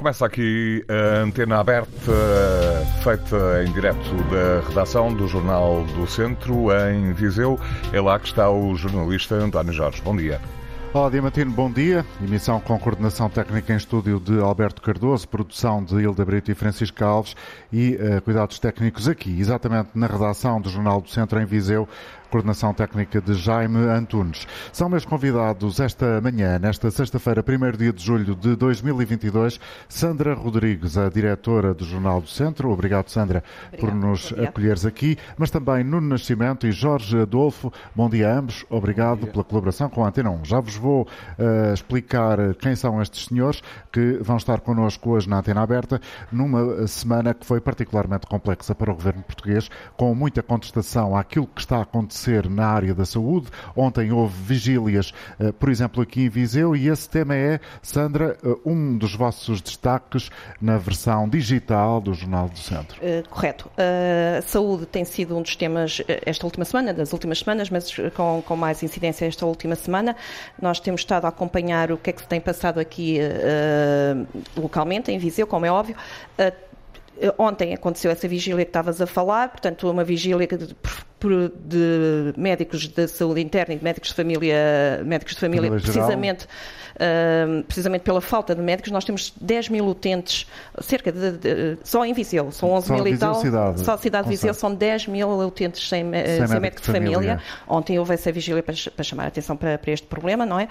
Começa aqui a antena aberta, feita em direto da redação do Jornal do Centro, em Viseu. É lá que está o jornalista António Jorge. Bom dia. Olá, Diamantino, bom dia. Emissão com coordenação técnica em estúdio de Alberto Cardoso, produção de Hilda Brito e Francisco Alves e uh, cuidados técnicos aqui, exatamente na redação do Jornal do Centro em Viseu, coordenação técnica de Jaime Antunes. São meus convidados esta manhã, nesta sexta-feira, 1 dia de julho de 2022, Sandra Rodrigues, a diretora do Jornal do Centro. Obrigado, Sandra, Obrigado, por nos acolheres aqui, mas também Nuno Nascimento e Jorge Adolfo. Bom dia a ambos. Obrigado pela colaboração com a Antena 1. Já vos vou uh, explicar quem são estes senhores que vão estar connosco hoje na Antena Aberta, numa semana que foi particularmente complexa para o governo português, com muita contestação àquilo que está a acontecer na área da saúde. Ontem houve vigílias, eh, por exemplo, aqui em Viseu, e esse tema é, Sandra, eh, um dos vossos destaques na versão digital do Jornal do Centro. Uh, correto. Saúde tem sido um dos temas esta última semana, das últimas semanas, mas com, com mais incidência esta última semana. Nós temos estado a acompanhar o que é que se tem passado aqui localmente, em Viseu, como é óbvio. Ontem aconteceu essa vigília que estavas a falar, portanto, uma vigília de, de médicos da saúde interna e de médicos de família, médicos de família, precisamente, uh, precisamente pela falta de médicos. Nós temos 10 mil utentes, cerca de, de só em Viseu, são 11 só mil e tal. Cidade, só a cidade de Viseu são 10 mil utentes sem, sem, sem médico, médico de família. família. Ontem houve essa vigília para, para chamar a atenção para, para, este problema, não é?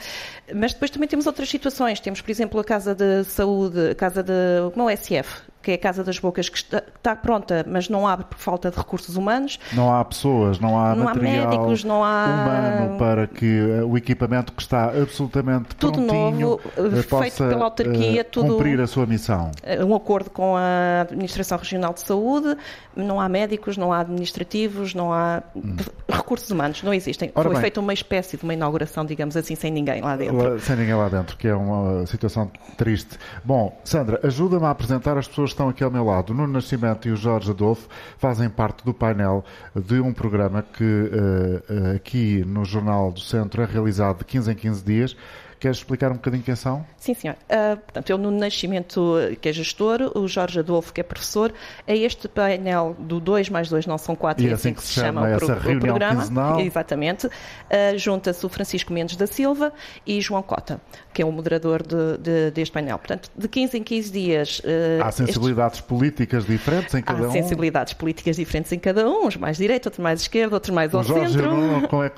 Mas depois também temos outras situações. Temos, por exemplo, a Casa de Saúde, a Casa de. como é o SF, que é a Casa das Bocas, que está, está, pronta, mas não abre por falta de recursos humanos. Não há pessoas, não há não material há médicos, não há... humano para que o equipamento que está absolutamente tudo prontinho novo, eh, feito pela autarquia, uh, tudo, cumprir a sua missão. Eh, um acordo com a Administração Regional de Saúde, não há médicos, não há administrativos, não há hum. recursos humanos, não existem. Ora Foi bem, feita uma espécie de uma inauguração, digamos assim, sem ninguém lá dentro. Sem ninguém lá dentro, que é uma situação triste. Bom, Sandra, ajuda-me a apresentar as pessoas que estão aqui ao meu lado. Nuno Nascimento e o Jorge Adolfo fazem parte do painel de um programa que uh, aqui no Jornal do Centro é realizado de 15 em 15 dias Queres explicar um bocadinho quem são? Sim, senhor. Uh, portanto, eu no Nascimento, que é gestor, o Jorge Adolfo, que é professor, é este painel do 2 mais 2 não são 4, e é assim, que se chama, chama o, pro, o programa. Quinzenal. Exatamente. Uh, Junta-se o Francisco Mendes da Silva e João Cota, que é o moderador de, de, deste painel. Portanto, de 15 em 15 dias. Uh, Há sensibilidades estes... políticas diferentes em cada Há um? Há sensibilidades políticas diferentes em cada um, uns mais direita, outros mais esquerda, outros mais ao o Jorge centro. Não, é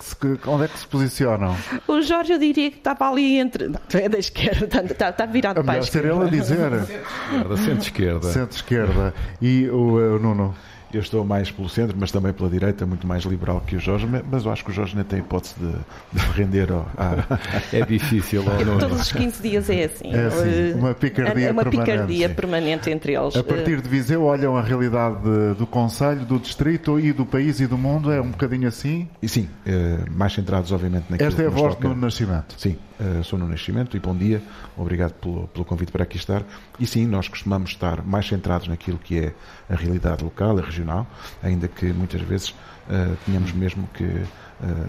onde é que se posicionam? O Jorge, eu diria que estava ali entre da esquerda, está, está virado para a esquerda. ser ele a dizer. Centro-esquerda. Centro-esquerda. E o, o Nuno? Eu estou mais pelo centro, mas também pela direita, muito mais liberal que o Jorge, mas eu acho que o Jorge nem tem hipótese de, de render. Ao, É difícil. Ou Todos os 15 dias é assim. É assim, uma picardia, é uma permanente. picardia permanente entre eles. A partir de Viseu olham a realidade do Conselho, do Distrito e do país e do mundo, é um bocadinho assim? E sim, eh, mais centrados obviamente naquilo Esta é a voz do Nascimento. Sim, eh, sou no Nascimento e bom dia, obrigado pelo, pelo convite para aqui estar. E sim, nós costumamos estar mais centrados naquilo que é a realidade local, a regional, ainda que muitas vezes uh, tenhamos mesmo que uh,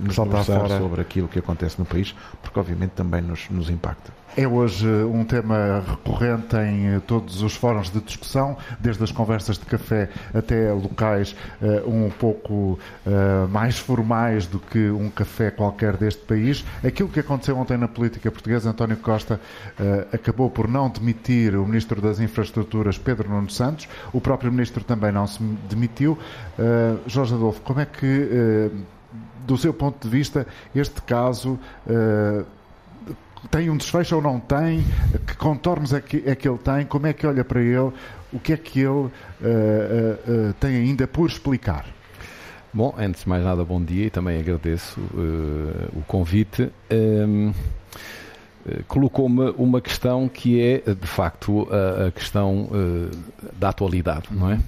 nos conversar sobre aquilo que acontece no país, porque obviamente também nos, nos impacta. É hoje um tema recorrente em todos os fóruns de discussão, desde as conversas de café até locais uh, um pouco uh, mais formais do que um café qualquer deste país. Aquilo que aconteceu ontem na política portuguesa, António Costa uh, acabou por não demitir o Ministro das Infraestruturas, Pedro Nuno Santos. O próprio Ministro também não se demitiu. Jorge Adolfo, como é que, do seu ponto de vista, este caso tem um desfecho ou não tem? Que contornos é que, é que ele tem? Como é que olha para ele? O que é que ele uh, tem ainda por explicar? Bom, antes de mais nada, bom dia e também agradeço o convite. Um, Colocou-me uma questão que é, de facto, a, a questão da atualidade, não é?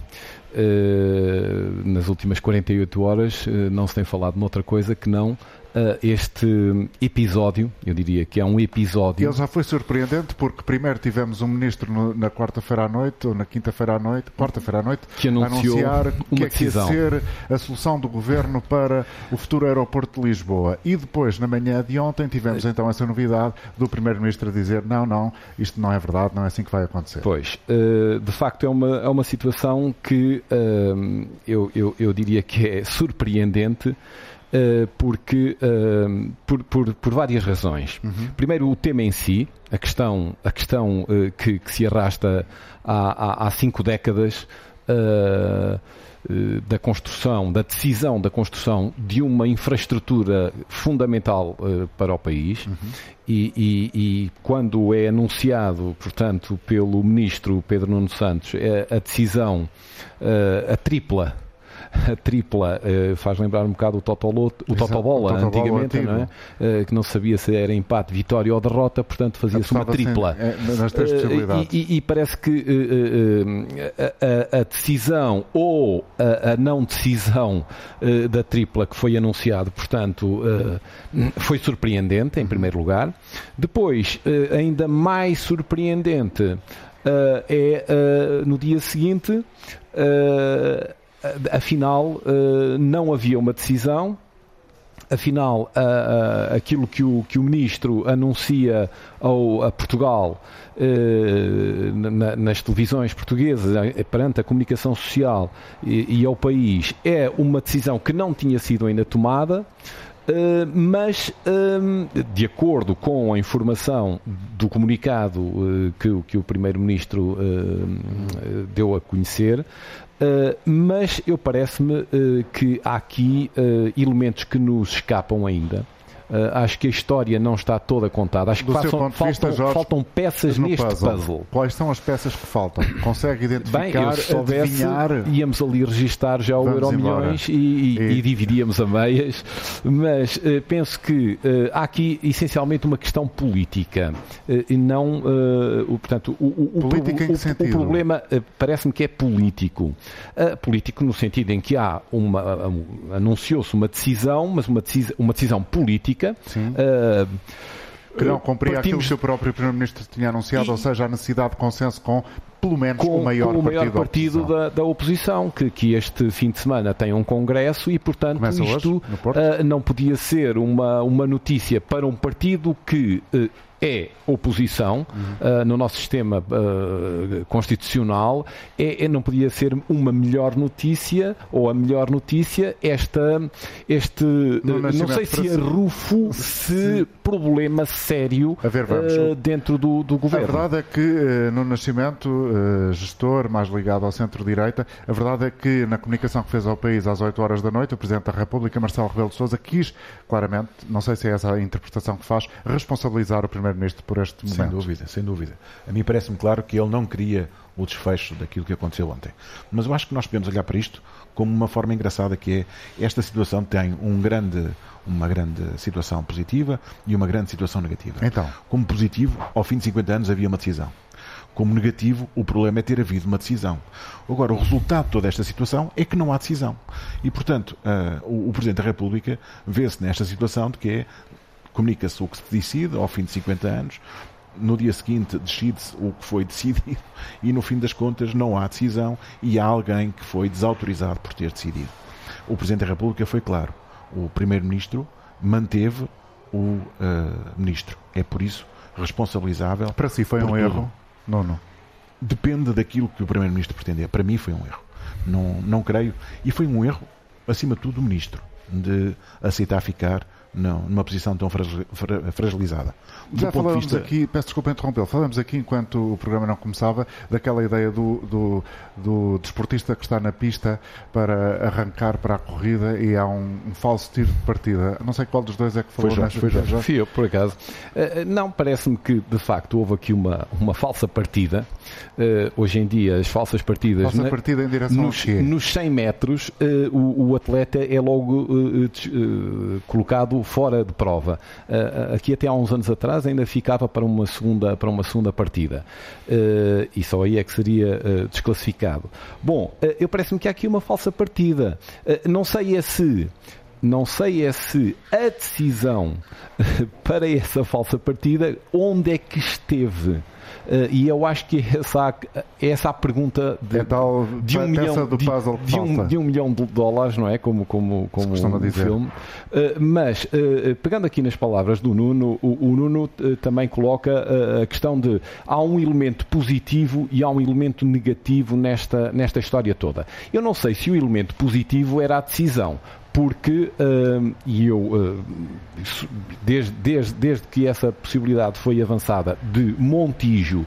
Nas últimas 48 horas não se tem falado noutra coisa que não uh, este episódio, eu diria que é um episódio. Ele já foi surpreendente porque primeiro tivemos um ministro no, na quarta-feira à noite, ou na quinta-feira à noite, quarta-feira à noite, que anunciou anunciar uma que é que ia ser a solução do governo para o futuro aeroporto de Lisboa. E depois, na manhã de ontem, tivemos então essa novidade do primeiro-ministro a dizer não, não, isto não é verdade, não é assim que vai acontecer. Pois, uh, de facto é uma, é uma situação que uh, eu, eu, eu diria que é surpreendente porque uh, por, por, por, várias razões. Uhum. Primeiro, o tema em si, a questão, a questão uh, que, que, se arrasta há, há, há cinco décadas da construção, da decisão da construção de uma infraestrutura fundamental para o país uhum. e, e, e, quando é anunciado, portanto, pelo ministro Pedro Nuno Santos, a decisão, a tripla a tripla uh, faz lembrar um bocado o Totoloto, o Totobola, o antigamente, não é? Uh, que não sabia se era empate, vitória ou derrota, portanto fazia-se uma tripla. É, nas três possibilidades. E, e, parece que a, a, decisão ou a, a não decisão da tripla que foi anunciado, portanto, foi surpreendente, em primeiro lugar. Depois, ainda mais surpreendente, é no dia seguinte afinal eh, não havia uma decisão, afinal aquilo que o, que o ministro anuncia ao, a Portugal eh, nas televisões portuguesas eh, perante a comunicação social e, e ao país é uma decisão que não tinha sido ainda tomada. Mas, de acordo com a informação do comunicado que, que, o Primeiro-Ministro deu a conhecer, Uh, mas eu parece-me uh, que há aqui uh, elementos que nos escapam ainda. Uh, acho que a história não está toda contada. Acho que passam, faltam, vista, Jorge, faltam, peças neste puzzle. puzzle. Quais são as peças que faltam? Consegue identificar, Bem, eu, se soubesse, adivinhar... íamos ali registar já o Euro Milhões e, e, e... e, dividíamos a meias, mas uh, penso que uh, há aqui essencialmente uma questão política e não, o, portanto, o, o, política o, o problema parece-me que é político. político no sentido em que há uma, anunciou-se uma decisão, mas uma decisão, uma decisão política política. Uh, que não cumpria partimos... aquilo que o próprio Primeiro-Ministro tinha anunciado, e... ou seja, a necessidade de consenso com pelo menos com, o maior, com o maior partido, partido da, da, oposição, que, que, este fim de semana tem um congresso e, portanto, Começa isto hoje, uh, não podia ser uma, uma notícia para um partido que uh, é oposição uhum. uh, no nosso sistema uh, constitucional, é, é, não podia ser uma melhor notícia ou a melhor notícia esta, este, uh, não sei se é rufo, se problema sério ver, dentro do, do governo. A verdade é que no Nascimento, gestor mais ligado ao centro-direita, a verdade é que na comunicação que fez ao país às 8 horas da noite, o Presidente da República, Marcelo Rebelo de Sousa, quis claramente, não sei se é essa a interpretação que faz, responsabilizar o Primeiro Primeiro-Ministro por este momento. Sem dúvida, sem dúvida. A mim parece-me claro que ele não queria o desfecho daquilo que aconteceu ontem. Mas eu acho que nós podemos olhar para isto como uma forma engraçada que é esta situação tem um grande, uma grande situação positiva e uma grande situação negativa. Então. Como positivo, ao fim de 50 anos havia uma decisão. Como negativo, o problema é ter havido uma decisão. Agora, o resultado de toda esta situação é que não há decisão. E, portanto, uh, o, o Presidente da República vê-se nesta situação de que é comunica-se o que se decide ao fim de 50 anos, no dia seguinte decide-se o que foi decidido e no fim das contas não há decisão e há alguém que foi desautorizado por ter decidido. O Presidente da República foi claro. O Primeiro-Ministro manteve o uh, Ministro. É por isso responsabilizável. Para si foi um tudo. erro? Não, não. Depende daquilo que o Primeiro-Ministro pretendia. Para mim foi um erro. Não, não creio. E foi um erro, acima de tudo, do Ministro, de aceitar ficar não, numa posição tão fragilizada. Do Já falamos vista... aqui, peço desculpa interrompê-lo, falamos aqui enquanto o programa não começava daquela ideia do, do, do, desportista que está na pista para arrancar para a corrida e há um, um falso tiro de partida. Não sei qual dos dois é que falou. Foi Jorge, foi Jorge. Fui eu, por acaso. Uh, não, parece-me que de facto houve aqui uma, uma falsa partida. Uh, hoje em dia, as falsas partidas. Falsa na, partida em direção nos, nos 100 metros, uh, o, o, atleta é logo colocado fora de prova. Uh, aqui até há uns anos atrás ainda ficava para uma segunda, para uma segunda partida. Uh, e só aí é que seria desclassificado. Bom, eu parece-me que há aqui uma falsa partida. não sei é se não sei é se a decisão para essa falsa partida, onde é que esteve? Uh, e eu acho que essa, essa a pergunta de, é tal, de, um milhão, de, de, um, de, um, milhão de dólares, não é? Como, como, como um dizer. filme. Uh, mas, pegando aqui nas palavras do Nuno, o, o Nuno também coloca a questão de há um elemento positivo e há um elemento negativo nesta, nesta história toda. Eu não sei se o elemento positivo era a decisão, porque, uh, e eu, uh, desde, desde, desde que essa possibilidade foi avançada de Montijo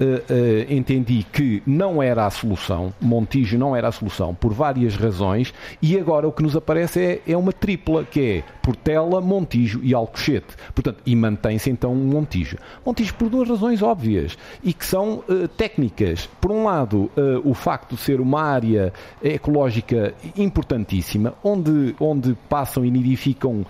uh, entendi que não era a solução, Montijo não era a solução, por várias razões, e agora o que nos aparece é, é uma tripla, que é Portela, Montijo e Alcochete. Portanto, e mantém-se então Montijo. Montijo por duas razões óbvias e que são uh, técnicas. Por um lado, o facto de ser uma área ecológica importantíssima, onde, onde passam e nidificam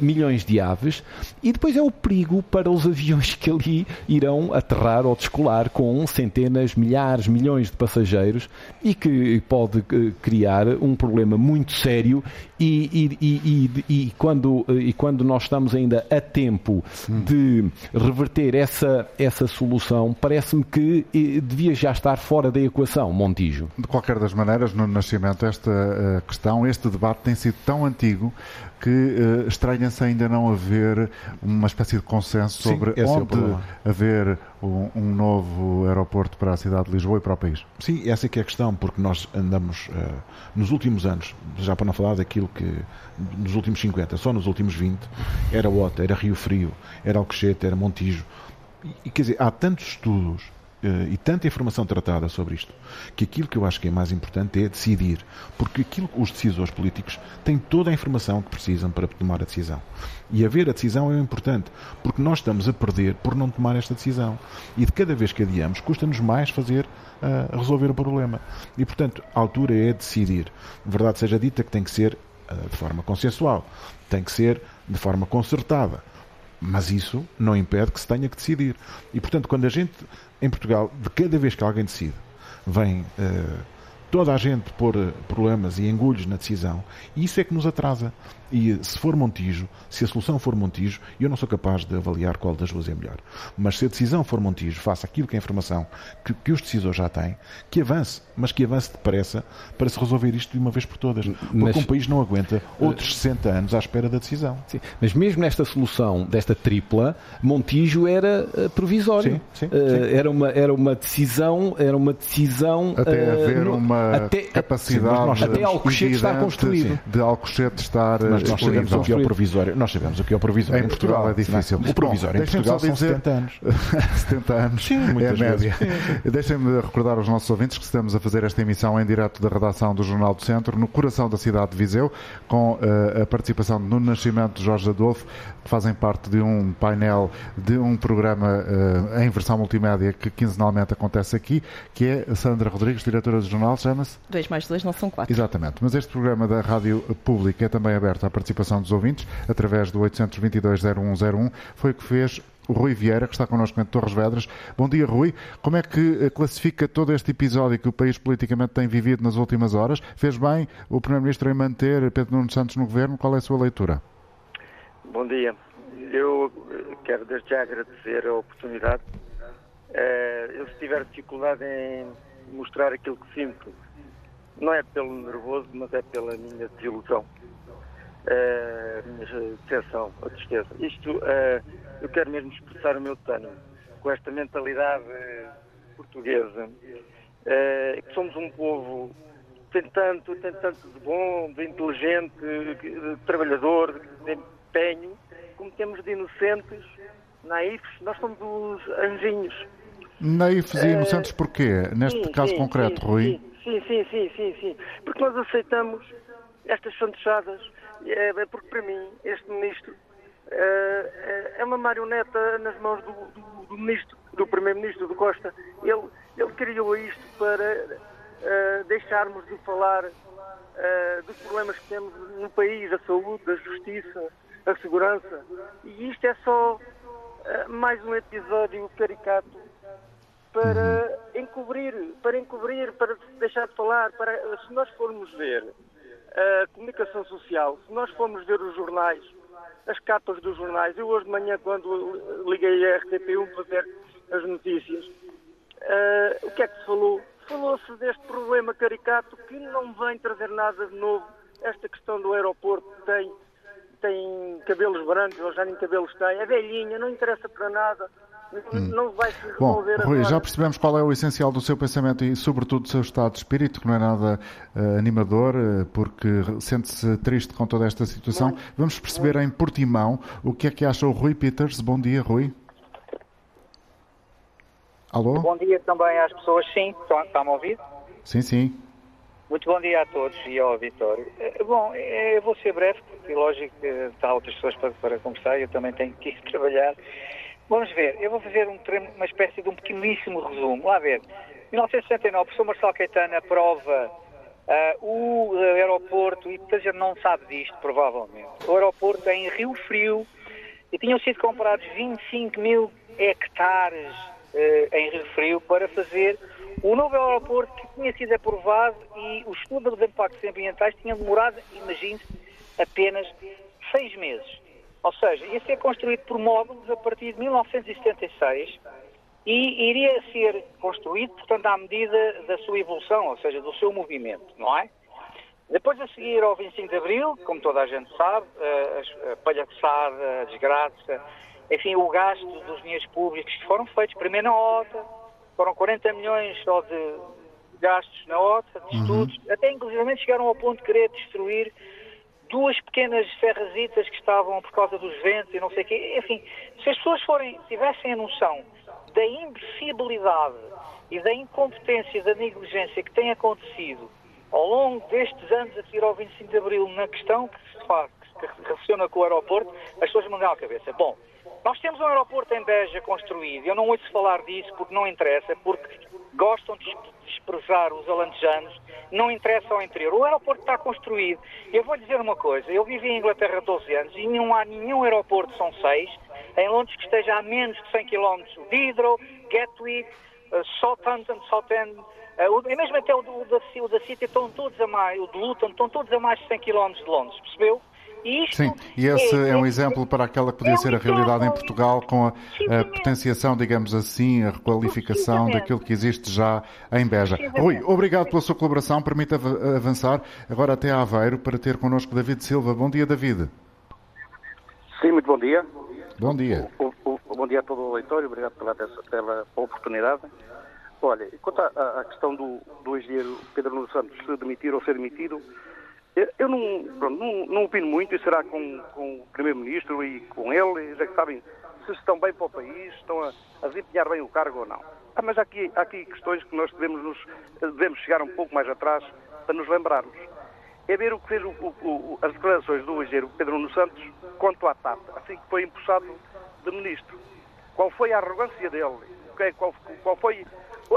milhões de aves, e depois é o perigo para os aviões que ali irão aterrar ou descolar com centenas, milhares, milhões de passageiros e que pode eh, criar um problema muito sério e, e, e, e, quando, eh, e quando nós estamos ainda a tempo de reverter essa, essa solução, parece-me que eh, devia já estar fora da equação, Montijo. De qualquer das maneiras, no Nascimento, esta questão, este debate tem sido tão antigo que uh, estranha-se ainda não haver uma espécie de consenso Sim, sobre é onde é haver um, um, novo aeroporto para a cidade de Lisboa e para o país. Sim, essa é que é a questão, porque nós andamos uh, nos últimos anos, já para não falar daquilo que nos últimos 50, só nos últimos 20, era Ota, era Rio Frio, era Alcochete, era Montijo. E, e quer dizer, há tantos estudos e tanta informação tratada sobre isto, que aquilo que eu acho que é mais importante é decidir, porque aquilo os decisores políticos têm toda a informação que precisam para tomar a decisão. E haver a decisão é importante, porque nós estamos a perder por não tomar esta decisão. E de cada vez que adiamos, custa-nos mais fazer uh, resolver o problema. E portanto, a altura é decidir. Verdade seja dita que tem que ser uh, de forma consensual, tem que ser de forma concertada. Mas isso não impede que se tenha que decidir. E, portanto, quando a gente, em Portugal, de cada vez que alguém decide, vem uh, toda a gente pôr eh, problemas e engulhos na decisão, e isso é que nos atrasa. E se for Montijo, se a solução for Montijo, eu não sou capaz de avaliar qual das duas é melhor. Mas se a decisão for Montijo, faça aquilo que é a informação que, que os decisores já têm, que avance, mas que avance depressa para se resolver isto de uma vez por todas. Porque mas, um país não aguenta outros 60 anos à espera da decisão. Sim, mas mesmo nesta solução, desta tripla, Montijo era uh, provisório. Sim, sim, uh, era, uma, era uma decisão, era uma decisão. Até uh, haver no, uma até, capacidade até Alcochete estar construído. De Alcochete estar mas nós sabemos o que é o provisório. Nós sabemos o que é o provisório. Em, Portugal, é difícil. O provisório Bom, em Portugal são dizer... 70 anos. 70 anos sim, é a média. Deixem-me recordar aos nossos ouvintes que estamos a fazer esta emissão em direto da redação do Jornal do Centro, no coração da cidade de Viseu, com uh, a participação de Nuno Nascimento de Jorge Adolfo, que fazem parte de um painel de um programa uh, em versão multimédia que quinzenalmente acontece aqui, que é Sandra Rodrigues, diretora do jornal, chama-se? 2 mais 2 não são 4. Exatamente. Mas este programa da Rádio Pública é também aberto à participação dos ouvintes, através do 822-0101, foi o que fez o Rui Vieira, que está connosco em Torres Vedras. Bom dia, Rui. Como é que eh, classifica todo este episódio que o país politicamente tem vivido nas últimas horas? Fez bem o Primeiro-Ministro em manter Pedro Nuno Santos no governo? Qual é a sua leitura? Bom dia. Eu eh, quero desde já agradecer a oportunidade. Eh, eu, se tiver dificuldade em mostrar aquilo que sinto, não é pelo nervoso, mas é pela minha desilusão minha decepção, a tristeza. Isto, uh, eu quero mesmo expressar o meu tânimo com esta mentalidade portuguesa, uh, que somos um povo tem tanto, tem tanto de bom, de inteligente, de trabalhador, de empenho, como temos de inocentes, naifes, nós somos os anjinhos. Naifes e inocentes porquê? Neste sim, caso sim, concreto, sim, Rui? Sim, sim, sim, sim, sim. Porque nós aceitamos estas fantochadas é, é, porque para mim este ministro é, é, é uma marioneta nas mãos do, do, do ministro, do primeiro-ministro do Costa. Ele, ele criou isto para uh, deixarmos de falar uh, dos problemas que temos no país, a saúde, a justiça, a segurança. E isto é só mais um episódio caricato para uhum. encobrir, para encobrir, para deixar de falar, para se nós formos ver a comunicação social, se nós formos ver os jornais, as capas dos jornais, eu hoje de manhã, quando liguei a RTP1 para ver as notícias, uh, o que é que se falou? Falou-se deste problema caricato que não vem trazer nada de novo. Esta questão do aeroporto tem, tem cabelos brancos, ou já nem cabelos tem, é velhinha, não interessa para nada. Hum. Não vai se resolver Bom, Rui, já percebemos qual é o essencial do seu pensamento e, sobretudo, do seu estado de espírito, que não é nada uh, animador, uh, porque sente-se triste com toda esta situação. Muito, Vamos perceber muito. em Portimão o que é que acha o Rui Peters. Bom dia, Rui. Alô? Bom dia também às pessoas, sim. Está-me a ouvir? Sim, sim. Muito bom dia a todos e ao Vitório. Eh, bom, eu vou ser breve, porque lógico que está outras pessoas para, para conversar, eu também tenho que ir trabalhar. Vamos ver, eu vou fazer um, uma espécie de um pequeníssimo resumo. Lá ver, 1969, o professor Marcelo Caetano aprova uh, o aeroporto, e muita gente não sabe disto, provavelmente. O aeroporto é em Rio Frio e tinham sido comprados 25 mil hectares uh, em Rio Frio para fazer o novo aeroporto que tinha sido aprovado e o estudo dos impactos ambientais tinha demorado, imagine apenas seis meses. Ou seja, ia ser construído por módulos a partir de 1976 e iria ser construído, portanto, à medida da sua evolução, ou seja, do seu movimento, não é? Depois, a seguir ao 25 de Abril, como toda a gente sabe, a palhaçada, a desgraça, enfim, o gasto dos dinheiros públicos que foram feitos, primeiro na OTA, foram 40 milhões só de gastos na OTA, de uhum. estudos, uhum. até inclusive chegaram ao ponto de querer destruir duas pequenas ferrazitas que estavam por causa dos ventos e não sei o quê. Enfim, se as pessoas forem, tivessem a noção da imbecilidade e da incompetência, da negligência que tem acontecido ao longo destes anos a seguir ao 25 de Abril na questão que se faz, que relaciona com o aeroporto, as pessoas mandam à cabeça. Bom, nós temos um aeroporto em Beja construído, eu não ouço falar disso porque não interessa, porque gostam de desprezar os alantejanos, não interessa ao interior. O aeroporto está construído. Eu vou dizer uma coisa, eu vivi em Inglaterra há 12 anos e não há nenhum aeroporto, são seis, em Londres que esteja a menos de 100 km de Heathrow, Gatwick, uh, Southampton, Southend, uh, e mesmo até o, o, da, o da City estão todos a mais, o de Luton, estão todos a mais de 100 km de Londres, percebeu? Sim, e esse é, é, um exemplo para aquela que podia é ser a realidade em Portugal, com a, a, potenciação, digamos assim, a requalificação daquilo que existe já em Beja. Rui, obrigado pela sua colaboração. Permita avançar agora até a Aveiro para ter connosco David Silva. Bom dia, David. Sim, muito bom dia. Bom dia. O, o, o, bom dia a todo o leitor obrigado pela, pela oportunidade. Olha, quanto à, à questão do, do engenheiro Pedro Nuno Santos se demitir ou ser demitido, eu não, pronto, não, não, opino muito, e será com, com o Primeiro-Ministro e com ele, já que sabem se estão bem para o país, estão a, a desempenhar bem o cargo ou não. Ah, mas há aqui, há aqui questões que nós devemos, nos, devemos chegar um pouco mais atrás para nos lembrarmos. É ver o que fez o, o, as declarações do engenheiro Pedro Nuno Santos quanto à TAP, assim que foi empossado de ministro. Qual foi a arrogância dele? Qual, qual foi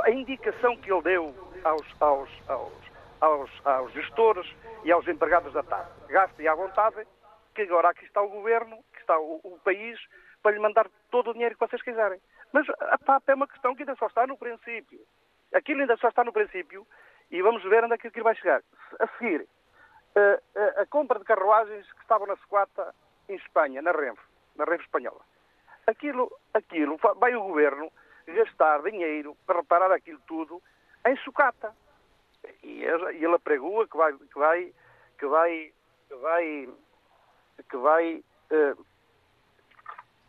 a indicação que ele deu aos, aos, aos, aos, aos gestores e aos empregados da TAP. Gastem à vontade, que agora aqui está o governo, que está o, o, país, para lhe mandar todo o dinheiro que vocês quiserem. Mas a TAP é uma questão que ainda só está no princípio. Aquilo ainda só está no princípio e vamos ver onde é que aquilo vai chegar. A seguir, a, a, a compra de carruagens que estavam na Sequata em Espanha, na Renfe, na Renfe espanhola. Aquilo, aquilo vai o governo gastar dinheiro para reparar aquilo tudo em sucata e ele apregoa que vai, que vai, que vai, que vai, que vai uh,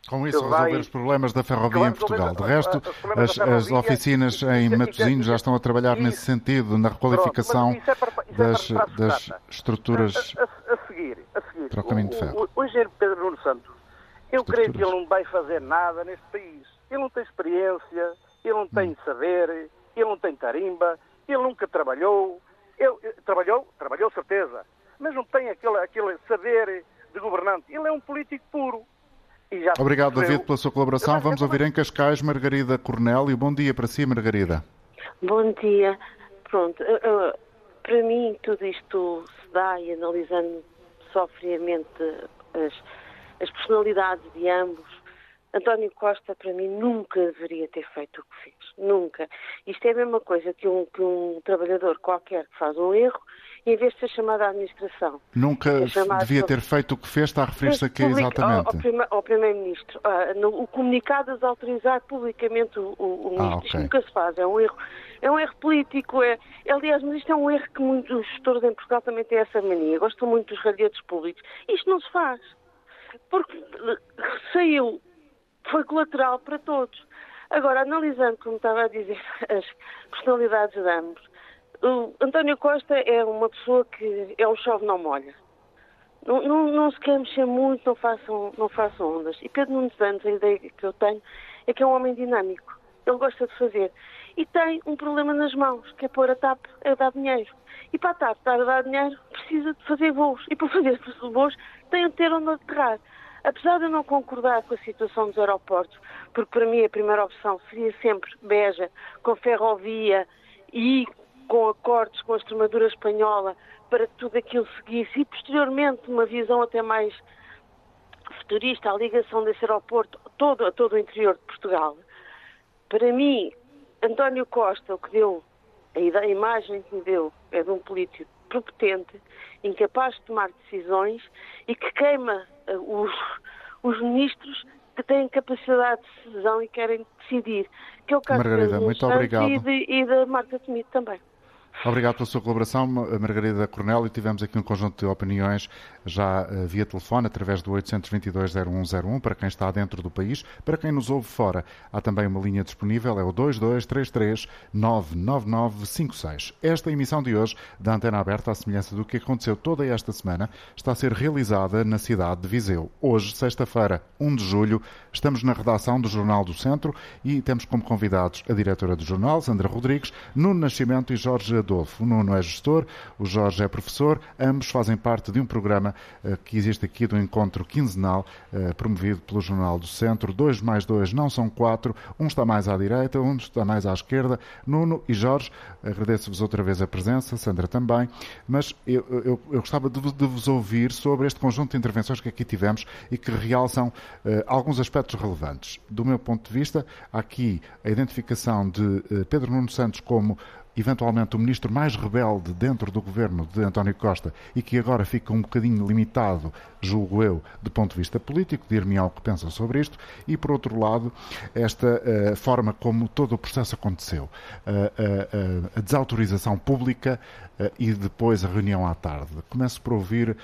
com isso resolver os problemas da ferrovia em Portugal. De resto, as, as, oficinas em Matosinhos já estão a trabalhar nesse sentido, na requalificação é é das, das, estruturas a, seguir, a seguir. para o caminho de ferro. O, engenheiro Pedro Nuno Santos, eu creio que ele não vai fazer nada neste país. Ele não tem experiência, ele não tem hum. saber, ele não tem tarimba, ele nunca trabalhou, ele, eh, trabalhou, trabalhou certeza, mas não tem aquele, aquele saber de governante. Ele é um político puro. Obrigado, David, pela sua colaboração. Vamos ouvir em Cascais Margarida Cornélio. Bom dia para si, Margarida. Bom dia. Pronto, para mim tudo isto se dá e analisando só friamente as, as personalidades de ambos, António Costa, para mim, nunca deveria ter feito o que fez. Nunca. Isto é a mesma coisa que um, que um trabalhador qualquer que faz um erro em vez de ser chamada à administração. Nunca é devia ter feito o que fez, está a referir-se a quê exatamente? Ao, ao Primeiro-Ministro. Uh, o comunicado a desautorizar publicamente o, o, ah, Ministro. Ah, okay. Isto nunca se faz, é um erro. É um erro político, é, aliás, mas isto é um erro que muitos gestores em Portugal também têm essa mania. Gostam muito dos radiados públicos. Isto não se faz. Porque saiu, foi colateral para todos. Agora, analisando, como estava a dizer, as personalidades de ambos, o António Costa é uma pessoa que é um chove não molha. Não, não, não, se quer mexer muito, não façam, não façam ondas. E Pedro Nunes Santos, a ideia que eu tenho é que é um homem dinâmico. Ele gosta de fazer. E tem um problema nas mãos, que é pôr a TAP a dar dinheiro. E para a TAP dar a dar dinheiro, precisa de fazer voos. E para fazer voos, tem de ter onde aterrar. Apesar de eu não concordar com a situação dos aeroportos, porque para mim a primeira opção seria sempre Beja, com ferrovia e com acordos com a Extremadura Espanhola para que tudo aquilo seguisse e posteriormente uma visão até mais futurista, a ligação desse aeroporto todo, a todo o interior de Portugal. Para mim, António Costa, o que deu, a, ideia, a imagem que me deu é de um político propotente, incapaz de tomar decisões e que queima os, os ministros que têm capacidade de decisão e querem decidir. Que é o caso Margarida, muito obrigado. E, de, e da Marta Temido também. Obrigado pela sua colaboração, Margarida Coronel, e tivemos aqui um conjunto de opiniões já uh, via telefone, através do 822-0101, para quem está dentro do país. Para quem nos ouve fora, há também uma linha disponível, é o 2233-99956. Esta emissão de hoje, da Antena Aberta, à semelhança do que aconteceu toda esta semana, está a ser realizada na cidade de Viseu. Hoje, sexta-feira, 1 de julho, estamos na redação do Jornal do Centro e temos como convidados a diretora do jornal, Sandra Rodrigues, Nuno Nascimento e Jorge Adolfo. O Nuno é gestor, o Jorge é professor, ambos fazem parte de um programa uh, que existe aqui do encontro quinzenal uh, promovido pelo Jornal do Centro. Dois mais dois não são quatro, um está mais à direita, um está mais à esquerda. Nuno e Jorge, agradeço-vos outra vez a presença, Sandra também, mas eu, eu, eu gostava de, de, vos ouvir sobre este conjunto de intervenções que aqui tivemos e que realçam uh, alguns aspectos relevantes. Do meu ponto de vista, aqui a identificação de Pedro Nuno Santos como eventualmente o ministro mais rebelde dentro do governo de António Costa e que agora fica um bocadinho limitado, julgo eu, do ponto de vista político, dir-me algo que pensa sobre isto, e por outro lado, esta uh, forma como todo o processo aconteceu, uh, uh, a desautorização pública e depois a reunião à tarde. Começo por ouvir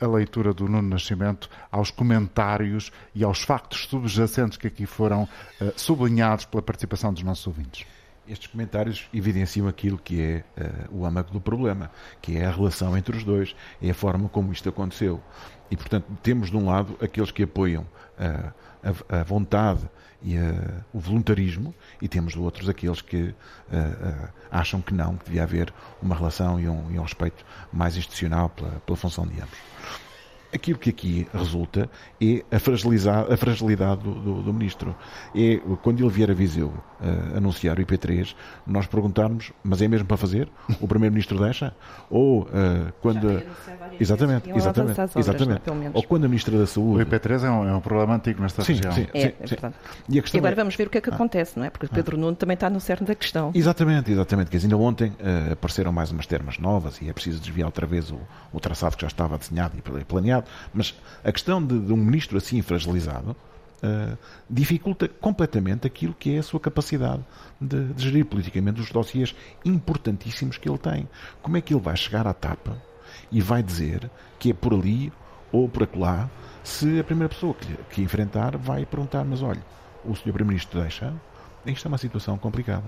a leitura do Nuno Nascimento aos comentários e aos factos subjacentes que aqui foram sublinhados pela participação dos nossos ouvintes estes comentários evidenciam aquilo que é uh, o âmago do problema, que é a relação entre os dois, é a forma como isto aconteceu. E, portanto, temos de um lado aqueles que apoiam uh, a, a, vontade e uh, o voluntarismo, e temos de outros aqueles que acham que não, que devia haver uma relação e um, e um respeito mais institucional pela, pela função de ambos. Aquilo que aqui resulta é a, a fragilidade do, do, do, ministro. É quando ele vier a Viseu uh, anunciar o IP3, nós perguntarmos, mas é mesmo para fazer? O primeiro-ministro deixa? Ou uh, quando. Exatamente, exatamente. exatamente. Ou quando a ministra da Saúde. O IP3 é um, é um problema antigo nesta sim, região. Sim, é, sim, é sim. E, e, agora é... vamos ver o que é que ah. acontece, não é? Porque Pedro ah. Nuno também está no cerne da questão. Exatamente, exatamente. Que ainda ontem uh, apareceram mais umas termas novas e é preciso desviar outra vez o, o traçado que já estava desenhado e planeado mas a questão de, de um ministro assim fragilizado uh, dificulta completamente aquilo que é a sua capacidade de, de, gerir politicamente os dossiês importantíssimos que ele tem. Como é que ele vai chegar à tapa e vai dizer que é por ali ou por acolá se a primeira pessoa que, que enfrentar vai perguntar, mas olha, o senhor Primeiro-Ministro deixa? Isto é uma situação complicada.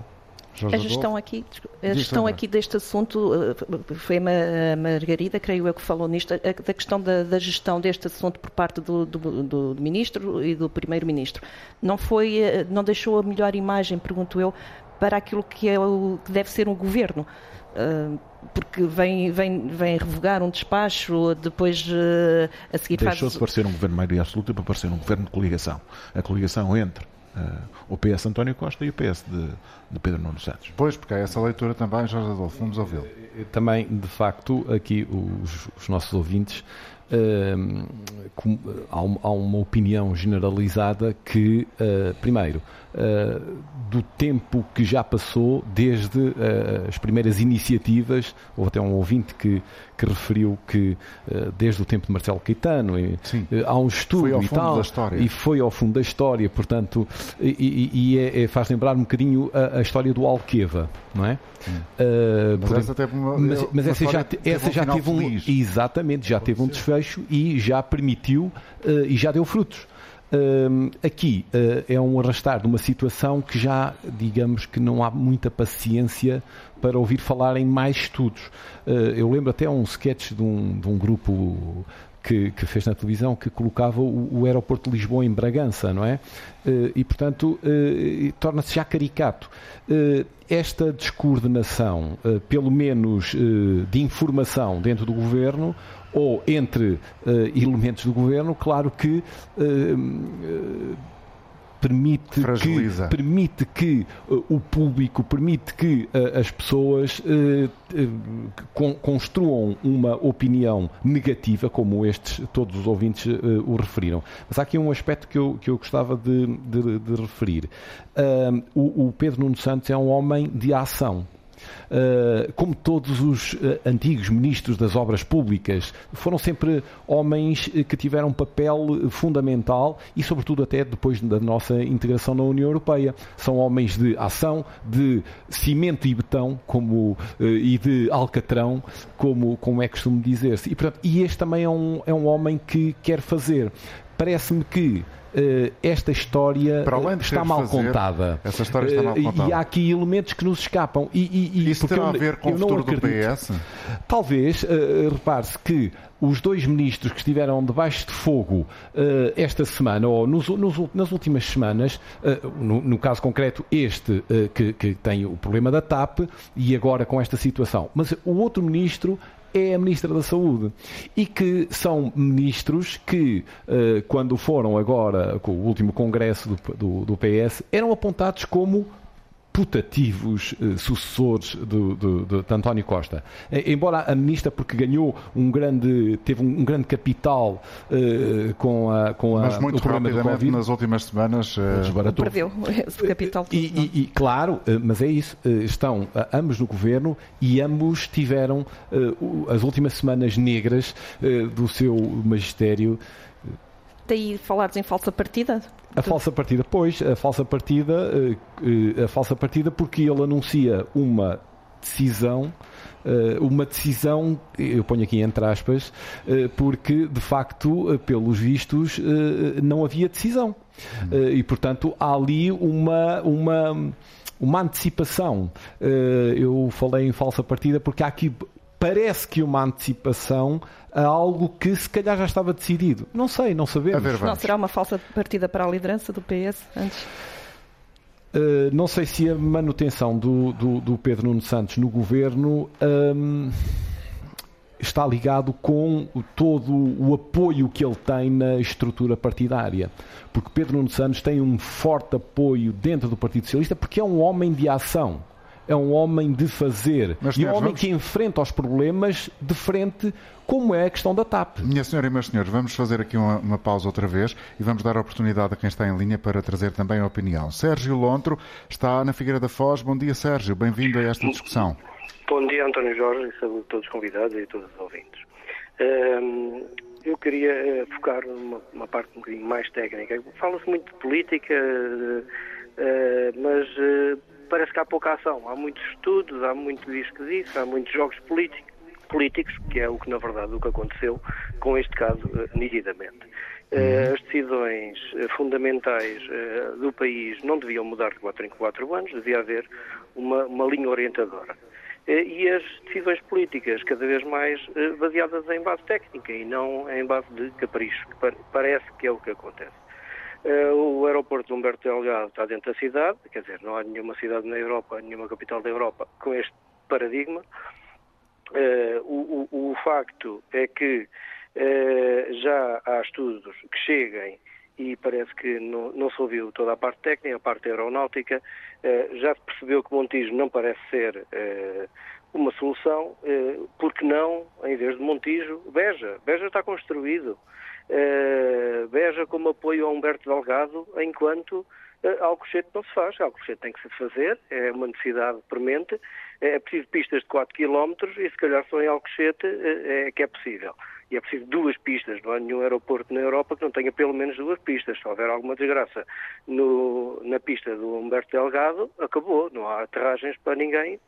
Jorge a gestão aqui, a gestão aqui deste assunto eh, foi a Margarida, creio eu, que falou nisto, da questão da, da, gestão deste assunto por parte do, do, do, ministro e do primeiro-ministro. Não foi, eh, não deixou a melhor imagem, pergunto eu, para aquilo que é o que deve ser um governo. Uh, porque vem, vem, vem revogar um despacho, depois uh, a seguir Deixou faz... Deixou-se parecer um governo de maioria absoluta para parecer um governo de coligação. A coligação entre uh, o PS António Costa e o PS de, de, Pedro Nuno Santos. Pois, porque há essa leitura também, Jorge Adolfo, vamos ouvi-lo. Também, de facto, aqui os, os nossos ouvintes há uma opinião generalizada que, primeiro, do tempo que já passou desde as primeiras iniciativas, houve até um ouvinte que, que referiu que desde o tempo de Marcelo Caetano Sim. há um estudo foi ao e fundo tal, da história. e foi ao fundo da história, portanto, e, e, e é, é, faz lembrar um bocadinho a, a, história do Alqueva, não é? Uh, mas, essa teve uma, mas, mas essa já, essa já teve um, feliz. exatamente, já teve um desfecho e já permitiu uh, e já deu frutos. Uh, aqui é um arrastar de uma situação que já, digamos que não há muita paciência para ouvir falar em mais estudos. Eu lembro até um sketch de um, de um grupo que, que, fez na televisão que colocava o, o, aeroporto de Lisboa em Bragança, não é? E, portanto, torna-se já caricato. Esta descoordenação, pelo menos de informação dentro do governo, ou entre elementos do governo, claro que permite Fragiliza. que, permite que uh, o público, permite que uh, as pessoas uh, con construam uma opinião negativa, como estes, todos os ouvintes o referiram. Mas há aqui um aspecto que eu, que eu gostava de, de, de referir. O, o Pedro Nuno Santos é um homem de ação. Uh, como todos os uh, antigos ministros das obras públicas, foram sempre homens que tiveram um papel fundamental e, sobretudo, até depois da nossa integração na União Europeia. São homens de ação, de cimento e betão como, e de alcatrão, como, como é costume dizer-se. E, e este também é um, é um homem que quer fazer. Parece-me que esta história está mal fazer, contada. Essa história está mal contada. Uh, e há aqui elementos que nos escapam. E, e, e Isso terá eu, a ver com o futuro do PS? Talvez, uh, repare-se que os dois ministros que estiveram debaixo de fogo esta semana, ou nos, nos, nas últimas semanas, no, no, caso concreto este que, que tem o problema da TAP, e agora com esta situação, mas o outro ministro é a Ministra da Saúde. E que são ministros que, quando foram agora com o último congresso do, do, do PS, eram apontados como putativos eh, sucessores do, do, do, de António Costa. Eh, embora a ministra, porque ganhou um grande, teve um, um grande capital eh, com a com a, Mas muito o problema rapidamente, do Covid, nas últimas semanas, desbaratou. Perdeu esse capital. E, e, e, claro, mas é isso, estão ambos no governo e ambos tiveram as últimas semanas negras do seu magistério daí falares em falsa partida? A falsa partida, pois, a falsa partida, a falsa partida porque ele anuncia uma decisão uma decisão, eu ponho aqui entre aspas, porque de facto, pelos vistos, não havia decisão. E portanto há ali uma, uma, uma antecipação. Eu falei em falsa partida porque há aqui parece que uma antecipação a algo que se calhar já estava decidido. Não sei, não sabemos. Ver, não será uma falsa partida para a liderança do PS antes? Uh, não sei se a manutenção do, do, do, Pedro Nuno Santos no governo um, está ligado com todo o apoio que ele tem na estrutura partidária. Porque Pedro Nuno Santos tem um forte apoio dentro do Partido Socialista porque é um homem de ação é um homem de fazer Mas, e um homem vamos... que enfrenta os problemas de frente, como é a questão da TAP. Minha senhora e meus senhores, vamos fazer aqui uma, uma, pausa outra vez e vamos dar a oportunidade a quem está em linha para trazer também a opinião. Sérgio Lontro está na Figueira da Foz. Bom dia, Sérgio. Bem-vindo a esta discussão. Bom dia, António Jorge, e saúde a todos os convidados e a todos os ouvintes. Um, eu queria eh, focar numa uma parte um bocadinho mais técnica. Fala-se muito de política, uh, mas uh, parece que há pouca ação. Há muitos estudos, há muito isso que diz, há muitos jogos políticos, políticos, que é o que, na verdade, o que aconteceu com este caso, uh, nitidamente. Uh, as decisões uh, fundamentais do país não deviam mudar de 4 em 4 anos, devia haver uma, uma linha orientadora. E as decisões políticas, cada vez mais baseadas em base técnica e não em base de capricho, que parece que é o que acontece. Uh, o aeroporto de Humberto Delgado está dentro da cidade, quer dizer, não há nenhuma cidade na Europa, nenhuma capital da Europa com este paradigma. Uh, o, o, o, facto é que uh, já há estudos que cheguem e parece que não, não se ouviu toda a parte técnica, a parte aeronáutica. já se percebeu que Montijo não parece ser uma solução, porque não, em vez de Montijo, Beja. Beja está construído. Beja como apoio a Humberto Delgado, enquanto Alcochete não se faz. Alcochete tem que se fazer, é uma necessidade premente. É preciso pistas de 4 km e se calhar só em Alcochete é que é possível. E é preciso duas pistas. Não há nenhum aeroporto na Europa que não tenha pelo menos duas pistas. Se houver alguma desgraça no, na pista do Humberto Delgado, acabou. Não há aterragens para ninguém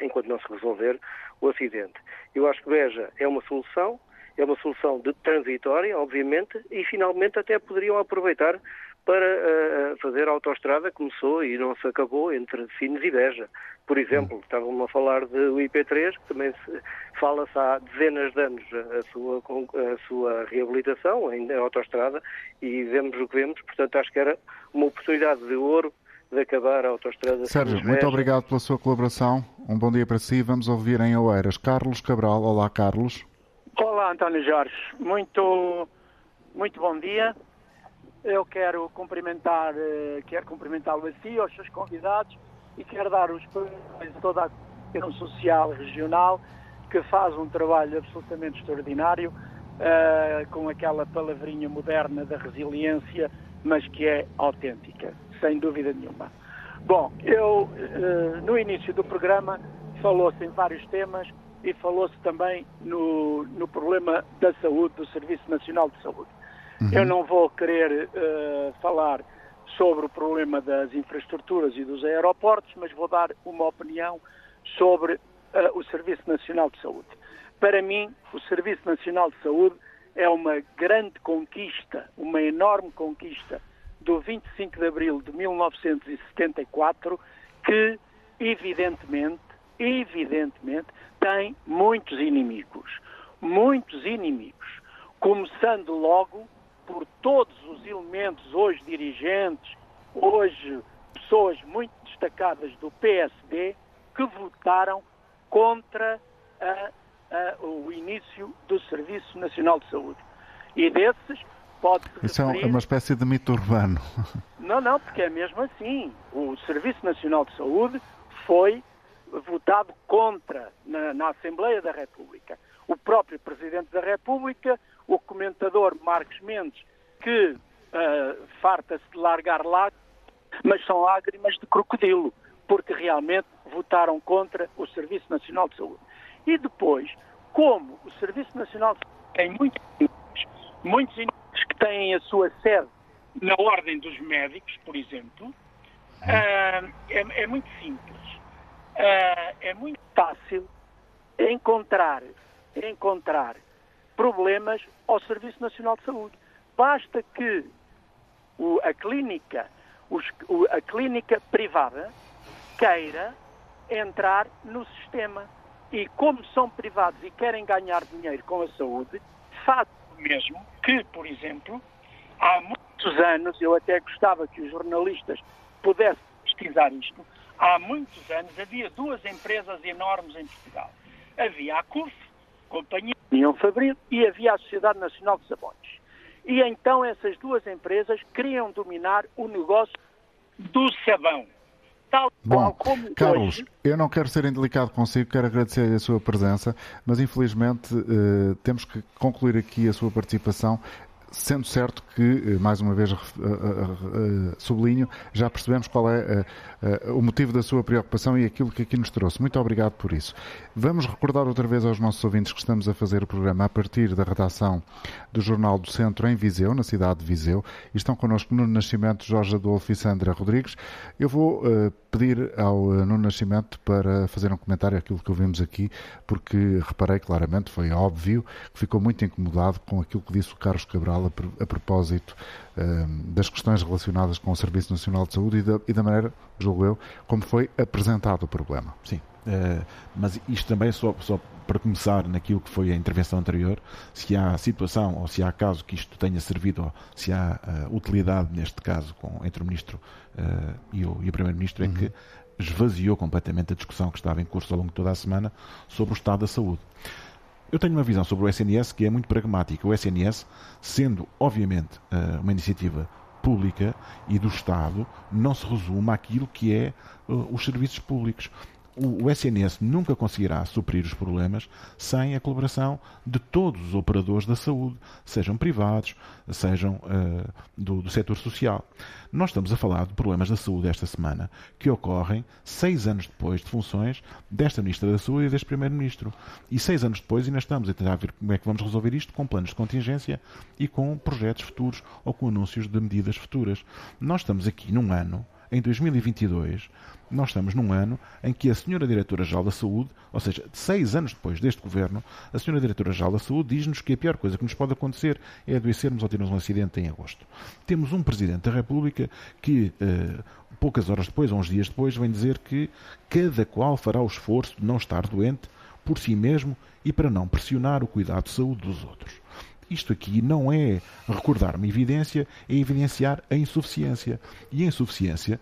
enquanto não se resolver o acidente. Eu acho que Beja é uma solução, é uma solução de transitória, obviamente, e finalmente até poderiam aproveitar para uh, fazer a autoestrada, começou e não se acabou entre Sines e Beja. Por exemplo, estavam a falar do IP3, que também fala-se há dezenas de anos a sua, a sua reabilitação em autoestrada e vemos o que vemos, portanto acho que era uma oportunidade de ouro de acabar a autoestrada. Sérgio, muito obrigado pela sua colaboração. Um bom dia para si. Vamos ouvir em Oeiras Carlos Cabral. Olá, Carlos. Olá, António Jorge. Muito, muito bom dia. Eu quero cumprimentar, eh, quero cumprimentá-lo a si, aos seus convidados e quero dar os parabéns a toda a Comissão Social Regional que faz um trabalho absolutamente extraordinário uh, com aquela palavrinha moderna da resiliência, mas que é autêntica, sem dúvida nenhuma. Bom, eu uh, no início do programa falou-se em vários temas e falou-se também no, no problema da saúde, do Serviço Nacional de Saúde. Uhum. Eu não vou querer uh, falar sobre o problema das infraestruturas e dos aeroportos, mas vou dar uma opinião sobre uh, o Serviço Nacional de Saúde. Para mim, o Serviço Nacional de Saúde é uma grande conquista, uma enorme conquista do 25 de abril de 1974, que evidentemente, evidentemente, tem muitos inimigos. Muitos inimigos. Começando logo por todos os elementos, hoje dirigentes, hoje pessoas muito destacadas do PSD, que votaram contra a, a, o início do Serviço Nacional de Saúde. E desses pode-se Isso é referir... é uma espécie de mito urbano. Não, não, porque é mesmo assim. O Serviço Nacional de Saúde foi votado contra na, na Assembleia da República. O próprio Presidente da República o comentador Marcos Mendes, que uh, farta-se de largar lágrimas, mas são lágrimas de crocodilo, porque realmente votaram contra o Serviço Nacional de Saúde. E depois, como o Serviço Nacional de Saúde tem muitos muitos inimigos que têm a sua sede na ordem dos médicos, por exemplo, uh, é, é, muito simples. Uh, é muito fácil encontrar, encontrar problemas ao Serviço Nacional de Saúde. Basta que o, a, clínica, os, o, a clínica privada queira entrar no sistema. E como são privados e querem ganhar dinheiro com a saúde, faz mesmo que, por exemplo, há muitos anos, eu até gostava que os jornalistas pudessem pesquisar isto, há muitos anos havia duas empresas enormes em Portugal. Havia a CUF, Companhia União Fabril e havia a Sociedade Nacional de Sabões. E então essas duas empresas queriam dominar o negócio do sabão. Tal Bom, como Carlos, hoje... eu não quero ser indelicado consigo, quero agradecer a sua presença, mas infelizmente eh, temos que concluir aqui a sua participação sendo certo que, eh, mais uma vez eh, eh, sublinho, já percebemos qual é o motivo da sua preocupação e aquilo que aqui nos trouxe. Muito obrigado por isso. Vamos recordar outra vez aos nossos ouvintes que estamos a fazer o programa a partir da redação do Jornal do Centro em Viseu, na cidade de Viseu, e estão connosco Nuno Nascimento, Jorge Adolfo e Sandra Rodrigues. Eu vou pedir ao Nuno Nascimento para fazer um comentário àquilo que ouvimos aqui, porque reparei claramente, foi óbvio, que ficou muito incomodado com aquilo que disse o Carlos Cabral a, a propósito uh, das questões relacionadas com o Serviço Nacional de Saúde e da, e da maneira, julgo eu, como foi apresentado o problema. Sim, uh, mas isto também só, só para começar naquilo que foi a intervenção anterior, se há situação ou se há caso que isto tenha servido, ou se há uh, utilidade neste caso com, entre o Ministro uh, e o, o Primeiro-Ministro, é uhum. é que esvaziou completamente a discussão que estava em curso ao longo de toda a semana sobre o estado da saúde. Eu tenho uma visão sobre o SNS que é muito pragmática. O SNS, sendo obviamente eh, uma iniciativa pública e do Estado não se resume àquilo que é uh, os serviços públicos o, SNS nunca conseguirá suprir os problemas sem a colaboração de todos os operadores da saúde, sejam privados, sejam uh, do, do setor social. Nós estamos a falar de problemas da saúde esta semana que ocorrem seis anos depois de funções desta Ministra da Saúde e deste Primeiro-Ministro. E seis anos depois ainda estamos a tentar ver como é que vamos resolver isto com planos de contingência e com projetos futuros ou com anúncios de medidas futuras. Nós estamos aqui num ano, em 2022, nós estamos num ano em que a senhora Diretora-Geral da Saúde, ou seja, seis anos depois deste governo, a senhora Diretora-Geral da Saúde diz-nos que a pior coisa que nos pode acontecer é adoecermos ou termos um acidente em agosto. Temos um Presidente da República que, uh, poucas horas depois, ou uns dias depois, vem dizer que cada qual fará o esforço de não estar doente por si mesmo e para não pressionar o cuidado de saúde dos outros. Isto aqui não é recordar uma evidência, é evidenciar a insuficiência. E a insuficiência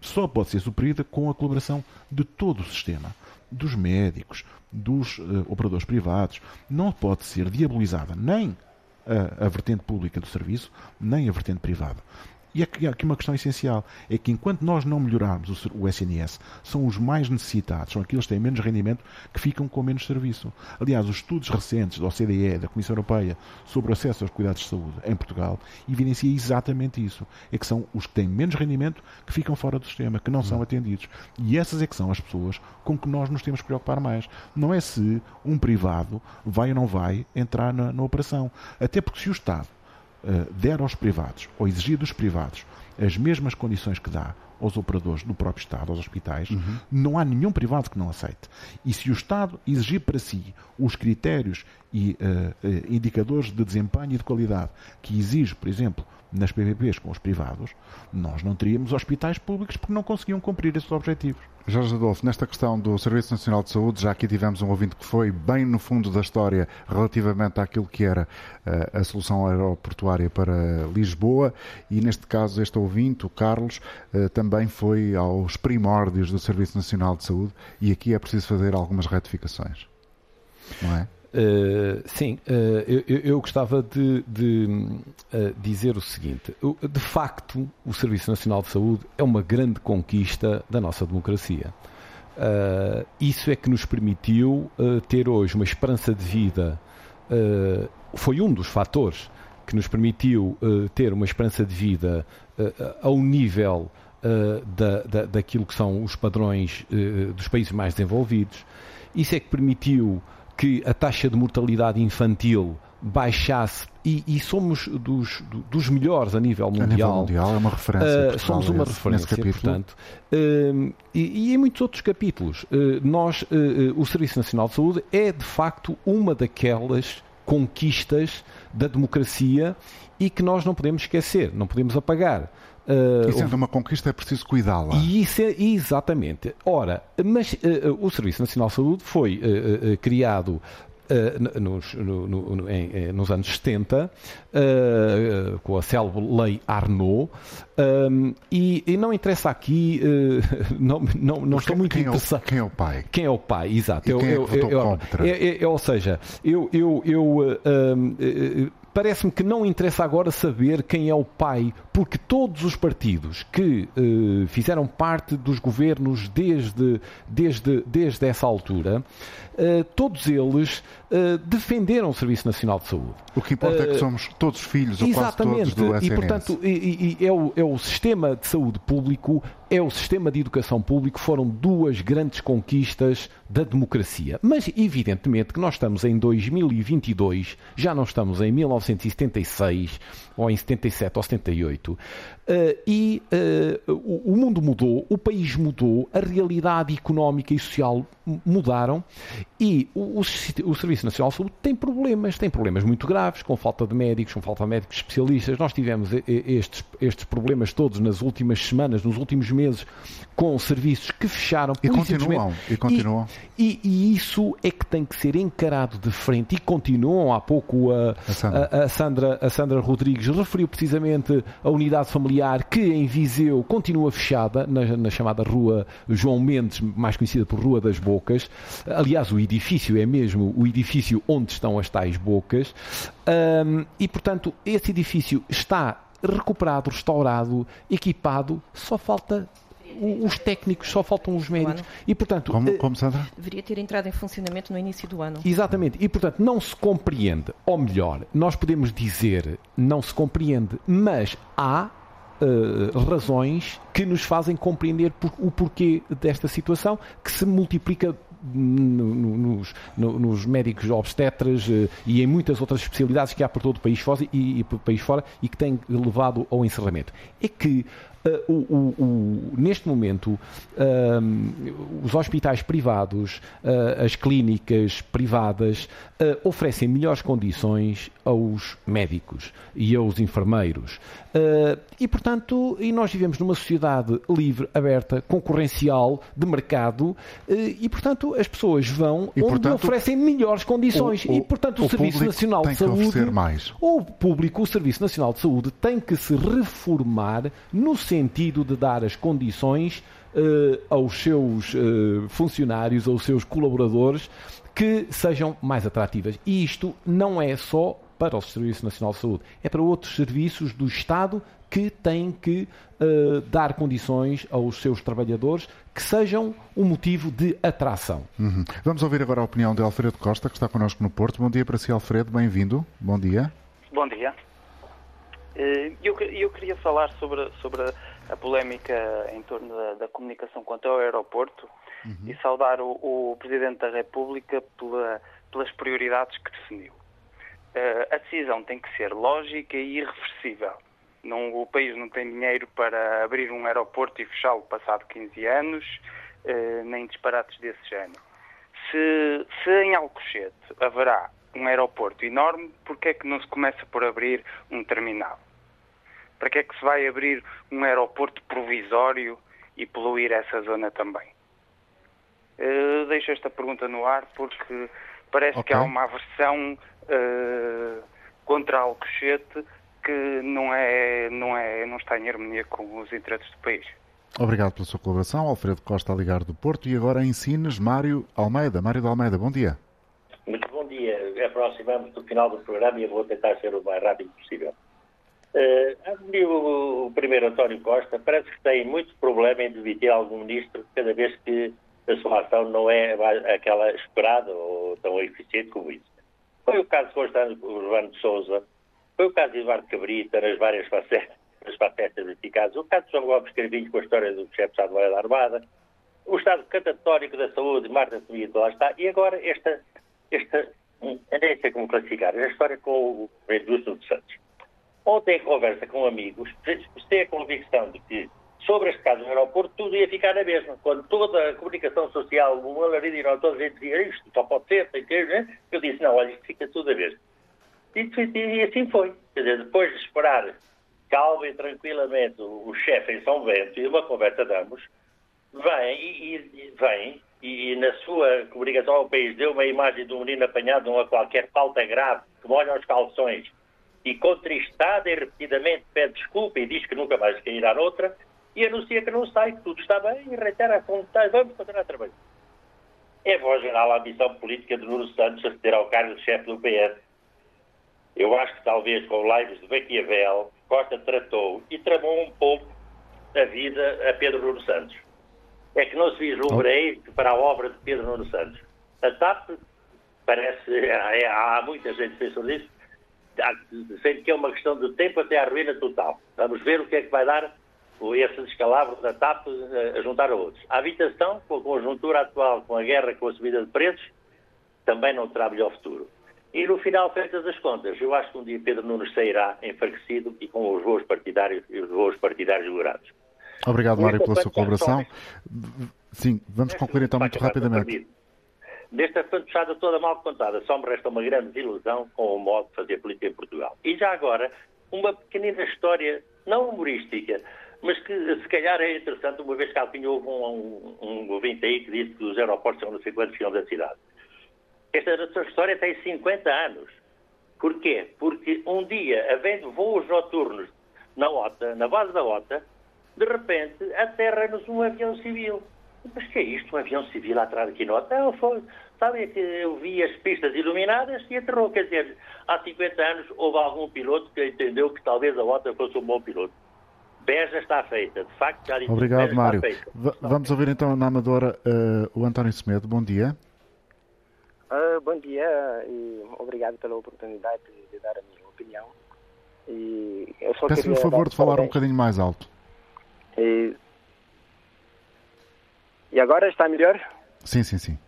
só pode ser suprida com a colaboração de todo o sistema, dos médicos, dos uh, operadores privados. Não pode ser diabolizada nem a, a vertente pública do serviço, nem a vertente privada. E aqui, aqui uma questão essencial é que enquanto nós não melhorarmos o, o SNS, são os mais necessitados, são aqueles que têm menos rendimento que ficam com menos serviço. Aliás, os estudos recentes da OCDE, da Comissão Europeia, sobre o acesso aos cuidados de saúde em Portugal, evidencia exatamente isso. É que são os que têm menos rendimento que ficam fora do sistema, que não são atendidos. E essas é que são as pessoas com que nós nos temos que preocupar mais. Não é se um privado vai ou não vai entrar na, na operação. Até porque se o Estado der aos privados, ou exigir dos privados, as mesmas condições que dá aos operadores do próprio Estado, aos hospitais, uhum. não há nenhum privado que não aceite. E se o Estado exigir para si os critérios e uh, uh, indicadores de desempenho e de qualidade que exige, por exemplo, nas PPPs com os privados, nós não teríamos hospitais públicos porque não conseguiam cumprir esses objetivos. Jorge Adolfo, nesta questão do Serviço Nacional de Saúde, já aqui tivemos um ouvinte que foi bem no fundo da história relativamente àquilo que era uh, a solução aeroportuária para Lisboa e neste caso este ouvinte, o Carlos, uh, também foi aos primórdios do Serviço Nacional de Saúde e aqui é preciso fazer algumas retificações, não é? Uh, sim, uh, eu, eu, gostava de, de uh, dizer o seguinte: de facto, o Serviço Nacional de Saúde é uma grande conquista da nossa democracia. isso é que nos permitiu ter hoje uma esperança de vida, foi um dos fatores que nos permitiu ter uma esperança de vida ao nível da, da, daquilo que são os padrões dos países mais desenvolvidos. Isso é que permitiu que a taxa de mortalidade infantil baixasse e, e somos dos, dos, melhores a nível mundial. A nível mundial é uma referência. Uh, somos uma referência, portanto. Uh, e, e, em muitos outros capítulos. Uh, nós, o Serviço Nacional de Saúde é de facto uma daquelas conquistas da democracia e que nós não podemos esquecer, não podemos apagar. Uh, e sendo uma conquista é preciso cuidá-la. E isso é, exatamente. Ora, mas uh, o Serviço Nacional de Saúde foi uh, criado Uh, nos, no, no, em, nos, anos 70, uh, com a célebre Lei Arnaud, um, e, e, não interessa aqui, não, não, não estou muito quem interessado. É o, quem é o pai? Quem é o pai, exato. Eu, quem é que eu, eu, contra? Eu, ou seja, eu, eu, eu parece-me que não interessa agora saber quem é o pai, porque todos os partidos que uh, fizeram parte dos governos desde, desde, desde essa altura, uh, todos eles uh, defenderam o Serviço Nacional de Saúde. O que importa é que somos todos filhos, ou quase todos do SNS. E, portanto, e, e é, o, é o sistema de saúde público, é o sistema de educação público, foram duas grandes conquistas da democracia. Mas, evidentemente, que nós estamos em 2022, já não estamos em 19 1976 ou em 77 ou 78. Uh, e uh, o, o, mundo mudou, o país mudou, a realidade económica e social mudaram e o, o, Serviço Nacional de Saúde tem problemas, tem problemas muito graves, com falta de médicos, com falta de médicos especialistas. Nós tivemos estes, estes problemas todos nas últimas semanas, nos últimos meses, com serviços que fecharam. E continuam, e continuam. E, e, e, isso é que tem que ser encarado de frente e continuam. Há pouco a, a, Sandra. a, a Sandra, a Sandra Rodrigues referiu precisamente a unidade familiar que em Viseu continua fechada, na, na chamada Rua João Mendes, mais conhecida por Rua das Bocas. Aliás, o edifício é mesmo o edifício onde estão as tais bocas. Um, e, portanto, esse edifício está recuperado, restaurado, equipado, só falta os técnicos, só faltam os médicos. E, portanto, como, eh, como, Sandra? Deveria ter entrado em funcionamento no início do ano. Exatamente. E, portanto, não se compreende, ou melhor, nós podemos dizer não se compreende, mas há uh, razões que nos fazem compreender por, o porquê desta situação que se multiplica nos, nos, médicos obstetras uh, e em muitas outras especialidades que há por todo o país fora e, e, país fora e que têm levado ao encerramento. É que o, o, o, neste momento, os hospitais privados, uh, as clínicas privadas, oferecem melhores condições aos médicos e aos enfermeiros. e, portanto, e nós vivemos numa sociedade livre, aberta, concorrencial, de mercado, e, portanto, as pessoas vão e, onde portanto, oferecem melhores condições. O, e, portanto, o, Serviço Nacional de Saúde. Mais. O público, o Serviço Nacional de Saúde, tem que se reformar no sentido de dar as condições uh, aos seus uh, funcionários, aos seus colaboradores, que sejam mais atrativas. E isto não é só para o Serviço Nacional de Saúde, é para outros serviços do Estado que têm que uh, dar condições aos seus trabalhadores que sejam um motivo de atração. Uhum. Vamos ouvir agora a opinião de Alfredo Costa, que está connosco no Porto. Bom dia para si, Alfredo. Bem-vindo. Bom dia. Bom dia. Eu, eu queria falar sobre, sobre a polémica em torno da, da comunicação quanto ao aeroporto uhum. e saudar o, o, Presidente da República pela, pelas prioridades que definiu. Uh, a decisão tem que ser lógica e irreversível. Não, o país não tem dinheiro para abrir um aeroporto e fechá-lo passado 15 anos, uh, nem disparates desse género. Se, se em Alcochete haverá um aeroporto enorme, por que é que não se começa por abrir um terminal? Para que é que se vai abrir um aeroporto provisório e poluir essa zona também? Uh, deixo esta pergunta no ar porque parece okay. que há uma aversão uh, contra Alcochete que não, é, não, é, não está em harmonia com os interesses do país. Obrigado pela sua colaboração. Alfredo Costa a ligar do Porto. E agora ensines Mário Almeida. Mário de Almeida, bom dia. Aproximamos do final do programa e eu vou tentar ser o mais rápido possível. Uh, o primeiro António Costa parece que tem muito problema em demitir algum ministro cada vez que a sua ação não é aquela esperada ou tão eficiente como isso. Foi o caso de Constantino Urbano de Souza, foi o caso de Eduardo Cabrita nas várias facetas, nas eficazes, o caso de João Gomes Carvinho com a história do chefe de Estado da Armada, o estado catatórico da saúde, Marta Semito, lá está, e agora esta, esta, nem sei como classificar, a história com o Edilson dos Santos. Ontem, em conversa com amigos, tem a convicção de que sobre este caso do aeroporto tudo ia ficar na mesma. Quando toda a comunicação social, o alarido e todos a dizer isto só pode ser, tem que né? eu disse, não, olha, isto fica tudo a mesma. E, e, assim foi. Quer dizer, depois de esperar calma e tranquilamente o, o chefe em São Bento e uma conversa de ambos, vem e, e vem e, na sua comunicação ao país deu uma imagem de um menino apanhado numa qualquer falta grave que molha os calções e contristada e repetidamente pede desculpa e diz que nunca mais cairá noutra e anuncia que não sai, que tudo está bem e reitera a vontade, vamos continuar a trabalhar. É voz geral a ambição política de Nuno Santos aceder ao cargo de chefe do PS. Eu acho que talvez com lives de Maquiavel, Costa tratou e tramou um pouco a vida a Pedro Nuno Santos. É que não se vislumbra oh. para a obra de Pedro Nuno Santos. A TAP parece, há, há muita gente que pensa nisso, sendo que é uma questão de tempo até à ruína total. Vamos ver o que é que vai dar esse descalabro da TAP a juntar a outros. A habitação, com a conjuntura atual, com a guerra, com a subida de preços, também não terá melhor futuro. E no final, feitas as contas, eu acho que um dia Pedro Nunes sairá enfraquecido e com os voos partidários e os voos partidários dourados. Obrigado, Mário, pela sua colaboração. Sim, vamos concluir então muito rapidamente. Desta fantochada toda mal contada, só me resta uma grande desilusão com o modo de fazer política em Portugal. E já agora, uma pequenina história, não humorística, mas que se calhar é interessante, uma vez que Alpinho houve um, um, um ouvinte aí que disse que os aeroportos são não sei quantos quilómetros da cidade. Esta história tem 50 anos. Porquê? Porque um dia, havendo voos noturnos na OTA, na base da OTA, de repente aterra-nos um avião civil. Mas que é isto? Um avião civil atrás aqui no hotel? Foi, sabe que eu vi as pistas iluminadas e aterrou. Quer dizer, há 50 anos houve algum piloto que entendeu que talvez a OTA fosse um bom piloto. Beja está feita, de facto, já disse Obrigado, Beja Mário. está feita. Va- Vamos ouvir então na Amadora eh, o António Semedo. Bom dia. Ah, bom dia e obrigado pela oportunidade de dar a minha opinião. E eu só Peço-lhe o favor de falar um bocadinho mais alto. E, e agora está melhor? Sim, sim, sim.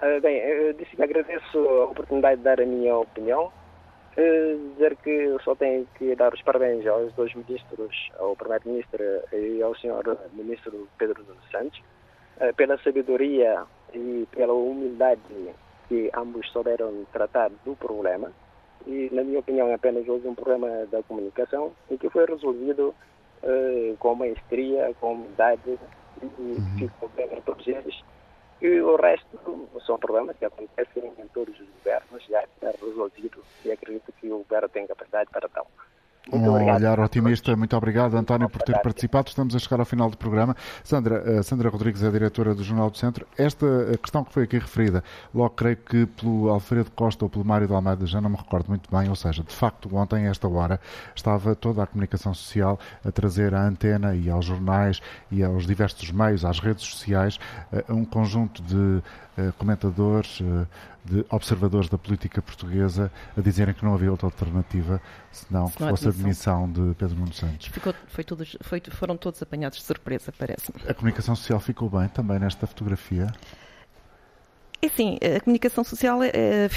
Ah, bem, eu disse que agradeço a oportunidade de dar a minha opinião. Eh, dizer que eu só tenho que dar os parabéns aos dois ministros, ao Primeiro-Ministro e ao Sr. Ministro Pedro dos Santos, eh, pela sabedoria e pela humildade que ambos souberam tratar do problema. E, na minha opinião, apenas houve um problema da comunicação e que foi resolvido eh, com maestria, com humildade e ficou bem para todos eles. E o resto são problemas que acontecem em todos os governos, já está resolvido e acredito que o governo tem capacidade para tal. Muito Um obrigado. olhar otimista. Muito obrigado, António, por ter participado. Estamos a chegar ao final do programa. Sandra, eh, Sandra Rodrigues é a diretora do Jornal do Centro. Esta eh, questão que foi aqui referida, logo creio que pelo Alfredo Costa ou pelo Mário de Almeida, já não me recordo muito bem, ou seja, de facto, ontem, a esta hora, estava toda a comunicação social a trazer à antena e aos jornais e aos diversos meios, às redes sociais, eh, um conjunto de comentadores, eh, de observadores da política portuguesa a dizerem que não havia outra alternativa senão que fosse a demissão. demissão de Pedro Nuno Santos. Ficou, foi todos, foi- foram todos apanhados de surpresa, parece-me. A comunicação social ficou bem também nesta fotografia. É assim, a comunicação social é,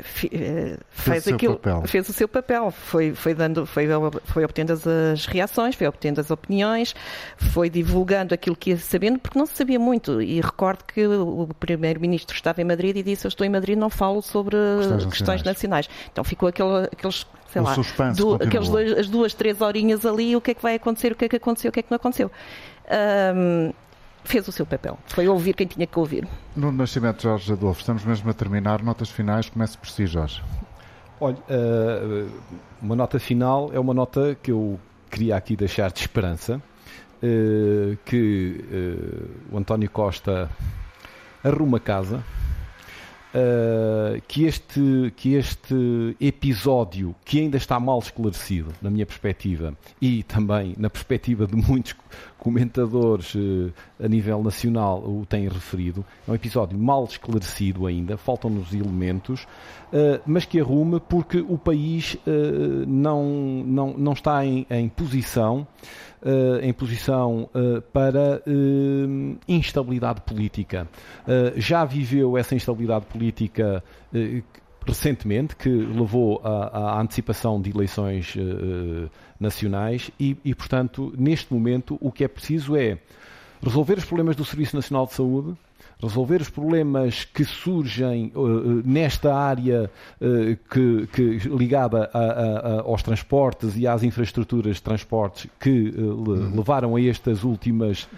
Fez fez o seu aquilo, papel. fez o seu papel, foi, foi dando, foi, foi obtendo as, reações, foi obtendo as opiniões, foi divulgando aquilo que ia sabendo, porque não se sabia muito. E recordo que o primeiro-ministro estava em Madrid e disse: Eu estou em Madrid, não falo sobre Questões questões, nacionais. Então ficou aquele, aqueles, sei O lá, continuou. aqueles dois, as duas, três horinhas ali, o que é que vai acontecer, o que é que aconteceu, o que é que não aconteceu. Ahm, fez o seu papel, foi ouvir quem tinha que ouvir. No Nascimento Jorge Adolfo, estamos mesmo a terminar. Notas finais, comece por si, Jorge. Olha, eh, uma nota final é uma nota que eu queria aqui deixar de esperança, eh, que eh, o António Costa arruma casa, eh, que, este, que este episódio, que ainda está mal esclarecido, na minha perspectiva, e também na perspectiva de muitos comentadores eh, a nível nacional o têm referido, é um episódio mal esclarecido ainda, faltam-nos elementos, eh, mas que arrume porque o país não, não, não está em, em posição em posição eh, para eh, instabilidade política. Eh, já viveu essa instabilidade política eh, recentemente, que levou à, à antecipação de eleições eh, nacionais e, e, portanto, neste momento, o que é preciso é resolver os problemas do Serviço Nacional de Saúde, resolver os problemas que surgem uh, nesta área uh, que, que, ligada a, a, a, aos transportes e às infraestruturas de transportes que uh, Uhum. levaram a estes últimas,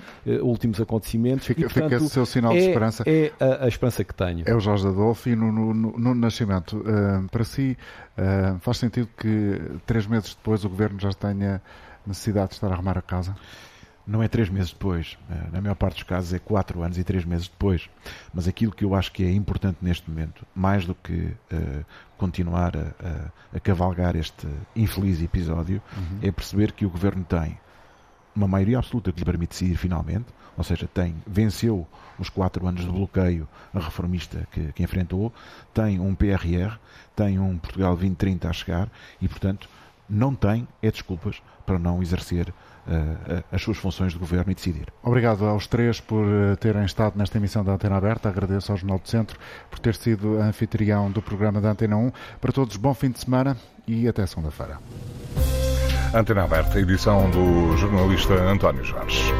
últimos acontecimentos. Fica, e, portanto, fica esse seu sinal é, de esperança. É a, esperança que tenho. É o Jorge Adolfo e no, no, no, Nascimento. Para si, faz sentido que três meses depois o Governo já tenha necessidade de estar a arrumar a casa? Não é três meses depois. Na maior parte dos casos é quatro anos e três meses depois. Mas aquilo que eu acho que é importante neste momento, mais do que uh, continuar a, a, a, cavalgar este infeliz episódio, uhum. é perceber que o governo tem uma maioria absoluta que lhe permite decidir finalmente, ou seja, tem, venceu os quatro anos de bloqueio reformista que, que enfrentou, tem um PRR, tem um Portugal 2030 a chegar e, portanto, não tem é desculpas para não exercer as suas funções de governo e decidir. Obrigado aos três por terem estado nesta emissão da Antena Aberta. Agradeço ao Jornal do Centro por ter sido anfitrião do programa da Antena 1. Para todos, bom fim de semana e até segunda-feira. Antena Aberta, edição do jornalista António Jorge.